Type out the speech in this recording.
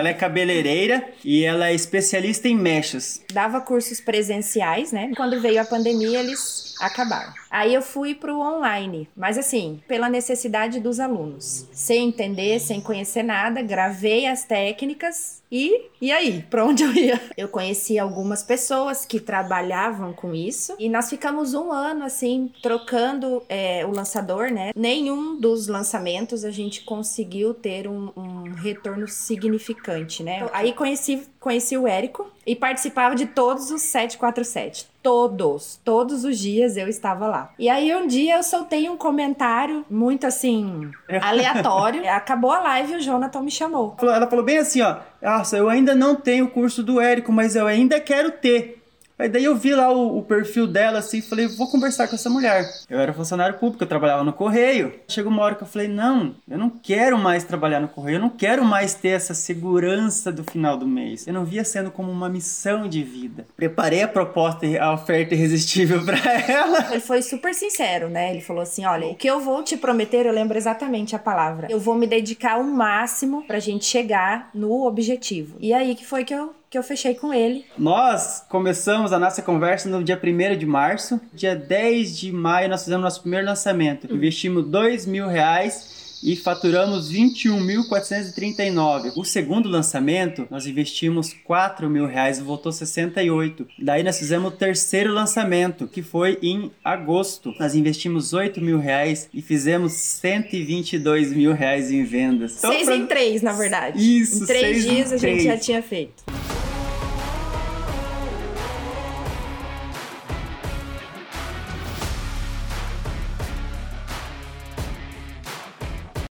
ela é cabeleireira e ela é especialista em mechas. Dava cursos presenciais, né? Quando veio a pandemia, eles acabaram. Aí eu fui para o online, mas assim, pela necessidade dos alunos. Sem entender, sem conhecer nada, gravei as técnicas e, e aí, para onde eu ia? Eu conheci algumas pessoas que trabalhavam com isso e nós ficamos um ano assim, trocando é, o lançador, né? Nenhum dos lançamentos a gente conseguiu ter um, um retorno significante, né? Aí conheci, conheci o Érico e participava de todos os 747. Todos, todos os dias eu estava lá. E aí um dia eu soltei um comentário muito assim aleatório. Acabou a live e o Jonathan me chamou. Ela falou bem assim, ó, nossa, eu ainda não tenho o curso do Érico, mas eu ainda quero ter. Aí daí eu vi lá o, o, perfil dela assim, falei, vou conversar com essa mulher. Eu era funcionário público, eu trabalhava no correio. Chegou uma hora que eu falei, não, eu não quero mais trabalhar no correio, eu não quero mais ter essa segurança do final do mês. Eu não via sendo como uma missão de vida. Preparei a proposta, a oferta irresistível para ela. Ele foi super sincero, né? Ele falou assim, olha, o que eu vou te prometer, eu lembro exatamente a palavra. Eu vou me dedicar o máximo pra gente chegar no objetivo. E aí que foi que eu que eu fechei com ele. Nós começamos a nossa conversa no dia 1 de março. Dia 10 de maio nós fizemos nosso primeiro lançamento. Hum. Investimos 2 mil reais e faturamos 21.439. O segundo lançamento, nós investimos 4 mil reais e voltou 68. Daí nós fizemos o terceiro lançamento, que foi em agosto. Nós investimos 8 mil reais e fizemos 122 mil reais em vendas. Então, seis pra... em três, na verdade. Isso, Em três dias em a gente já tinha feito.